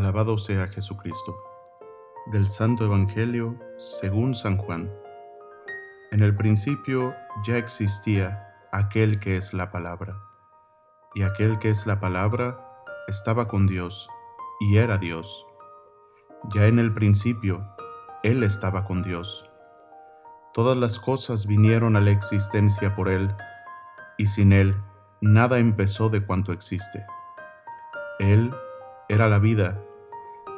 Alabado sea Jesucristo. Del Santo Evangelio según San Juan. En el principio ya existía aquel que es la palabra, y aquel que es la palabra estaba con Dios, y era Dios. Ya en el principio, Él estaba con Dios. Todas las cosas vinieron a la existencia por Él, y sin Él nada empezó de cuanto existe. Él era la vida,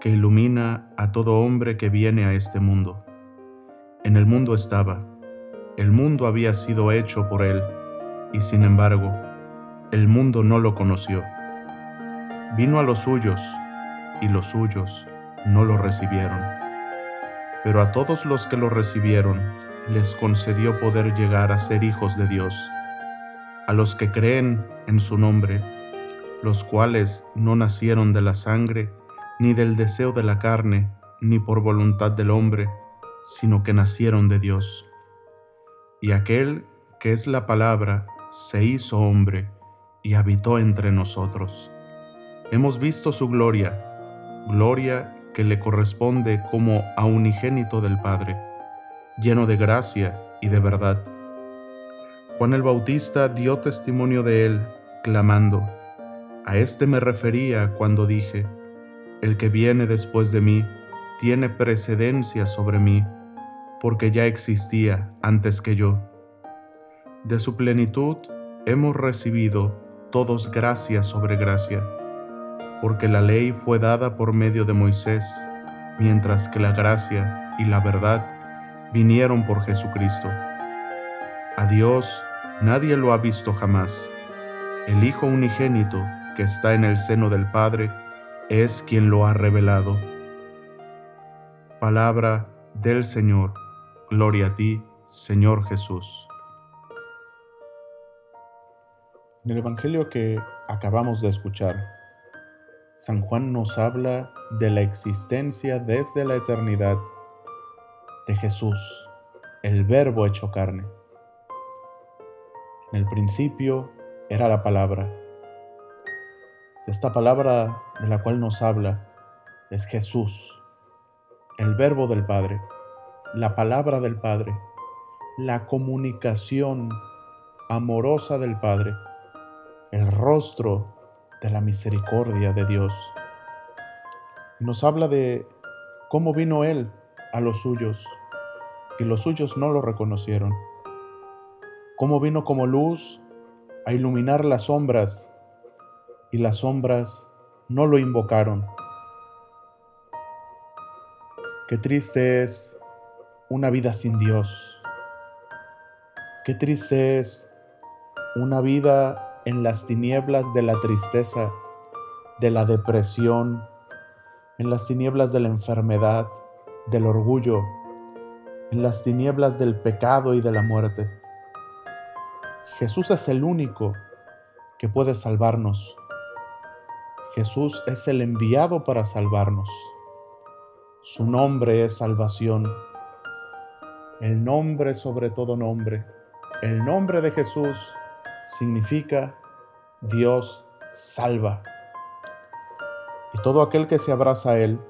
que ilumina a todo hombre que viene a este mundo. En el mundo estaba, el mundo había sido hecho por él, y sin embargo, el mundo no lo conoció. Vino a los suyos, y los suyos no lo recibieron. Pero a todos los que lo recibieron, les concedió poder llegar a ser hijos de Dios, a los que creen en su nombre, los cuales no nacieron de la sangre, ni del deseo de la carne, ni por voluntad del hombre, sino que nacieron de Dios. Y aquel que es la palabra se hizo hombre y habitó entre nosotros. Hemos visto su gloria, gloria que le corresponde como a unigénito del Padre, lleno de gracia y de verdad. Juan el Bautista dio testimonio de él, clamando, a este me refería cuando dije, el que viene después de mí tiene precedencia sobre mí, porque ya existía antes que yo. De su plenitud hemos recibido todos gracia sobre gracia, porque la ley fue dada por medio de Moisés, mientras que la gracia y la verdad vinieron por Jesucristo. A Dios nadie lo ha visto jamás. El Hijo unigénito, que está en el seno del Padre, es quien lo ha revelado. Palabra del Señor. Gloria a ti, Señor Jesús. En el Evangelio que acabamos de escuchar, San Juan nos habla de la existencia desde la eternidad de Jesús, el Verbo hecho carne. En el principio era la palabra esta palabra de la cual nos habla es Jesús, el verbo del Padre, la palabra del Padre, la comunicación amorosa del Padre, el rostro de la misericordia de Dios. Nos habla de cómo vino Él a los suyos y los suyos no lo reconocieron. Cómo vino como luz a iluminar las sombras y las sombras no lo invocaron. Qué triste es una vida sin Dios. Qué triste es una vida en las tinieblas de la tristeza, de la depresión, en las tinieblas de la enfermedad, del orgullo, en las tinieblas del pecado y de la muerte. Jesús es el único que puede salvarnos. Jesús es el enviado para salvarnos. Su nombre es salvación. El nombre sobre todo nombre. El nombre de Jesús significa Dios salva. Y todo aquel que se abraza a Él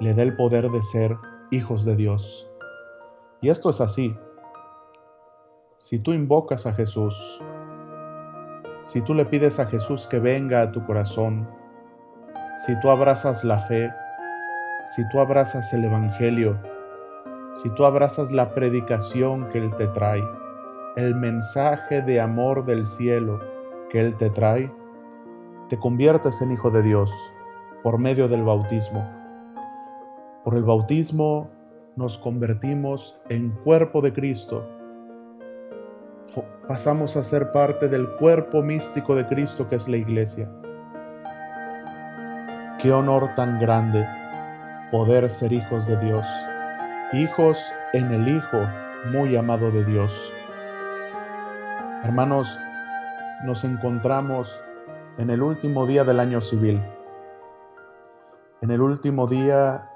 le da el poder de ser hijos de Dios. Y esto es así. Si tú invocas a Jesús, si tú le pides a Jesús que venga a tu corazón, si tú abrazas la fe, si tú abrazas el Evangelio, si tú abrazas la predicación que Él te trae, el mensaje de amor del cielo que Él te trae, te conviertes en hijo de Dios por medio del bautismo. Por el bautismo nos convertimos en cuerpo de Cristo pasamos a ser parte del cuerpo místico de Cristo que es la iglesia. Qué honor tan grande poder ser hijos de Dios, hijos en el Hijo muy amado de Dios. Hermanos, nos encontramos en el último día del año civil, en el último día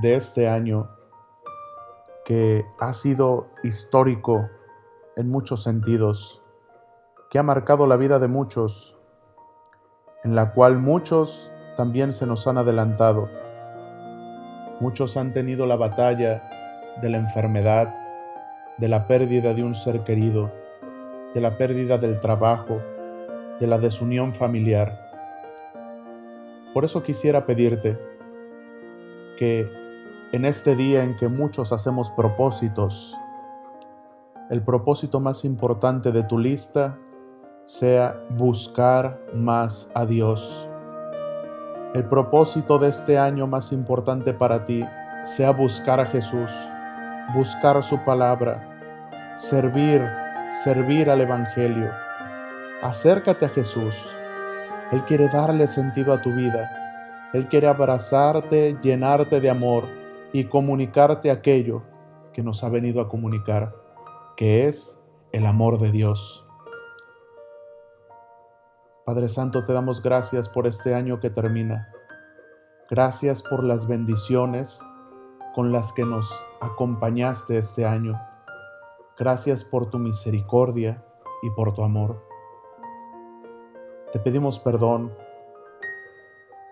de este año que ha sido histórico en muchos sentidos, que ha marcado la vida de muchos, en la cual muchos también se nos han adelantado. Muchos han tenido la batalla de la enfermedad, de la pérdida de un ser querido, de la pérdida del trabajo, de la desunión familiar. Por eso quisiera pedirte que en este día en que muchos hacemos propósitos, el propósito más importante de tu lista sea buscar más a Dios. El propósito de este año más importante para ti sea buscar a Jesús, buscar su palabra, servir, servir al Evangelio. Acércate a Jesús. Él quiere darle sentido a tu vida. Él quiere abrazarte, llenarte de amor y comunicarte aquello que nos ha venido a comunicar, que es el amor de Dios. Padre Santo, te damos gracias por este año que termina. Gracias por las bendiciones con las que nos acompañaste este año. Gracias por tu misericordia y por tu amor. Te pedimos perdón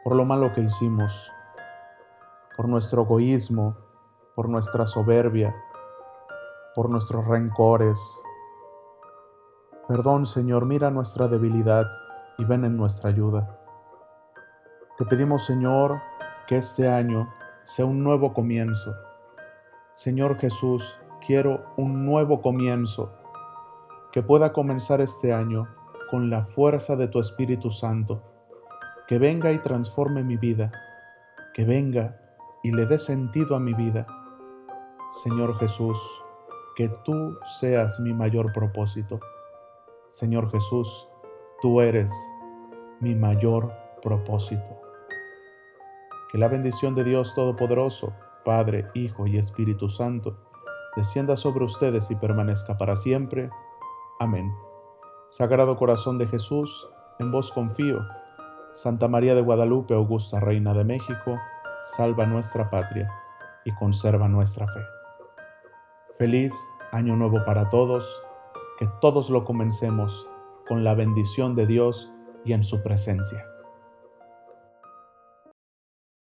por lo malo que hicimos, por nuestro egoísmo, por nuestra soberbia, por nuestros rencores. Perdón, Señor, mira nuestra debilidad y ven en nuestra ayuda. Te pedimos, Señor, que este año sea un nuevo comienzo. Señor Jesús, quiero un nuevo comienzo, que pueda comenzar este año con la fuerza de tu Espíritu Santo, que venga y transforme mi vida, que venga y le dé sentido a mi vida. Señor Jesús, que tú seas mi mayor propósito. Señor Jesús, Tú eres mi mayor propósito. Que la bendición de Dios Todopoderoso, Padre, Hijo y Espíritu Santo, descienda sobre ustedes y permanezca para siempre. Amén. Sagrado Corazón de Jesús, en vos confío. Santa María de Guadalupe, Augusta Reina de México, salva nuestra patria y conserva nuestra fe. Feliz año nuevo para todos, que todos lo comencemos con la bendición de Dios y en su presencia.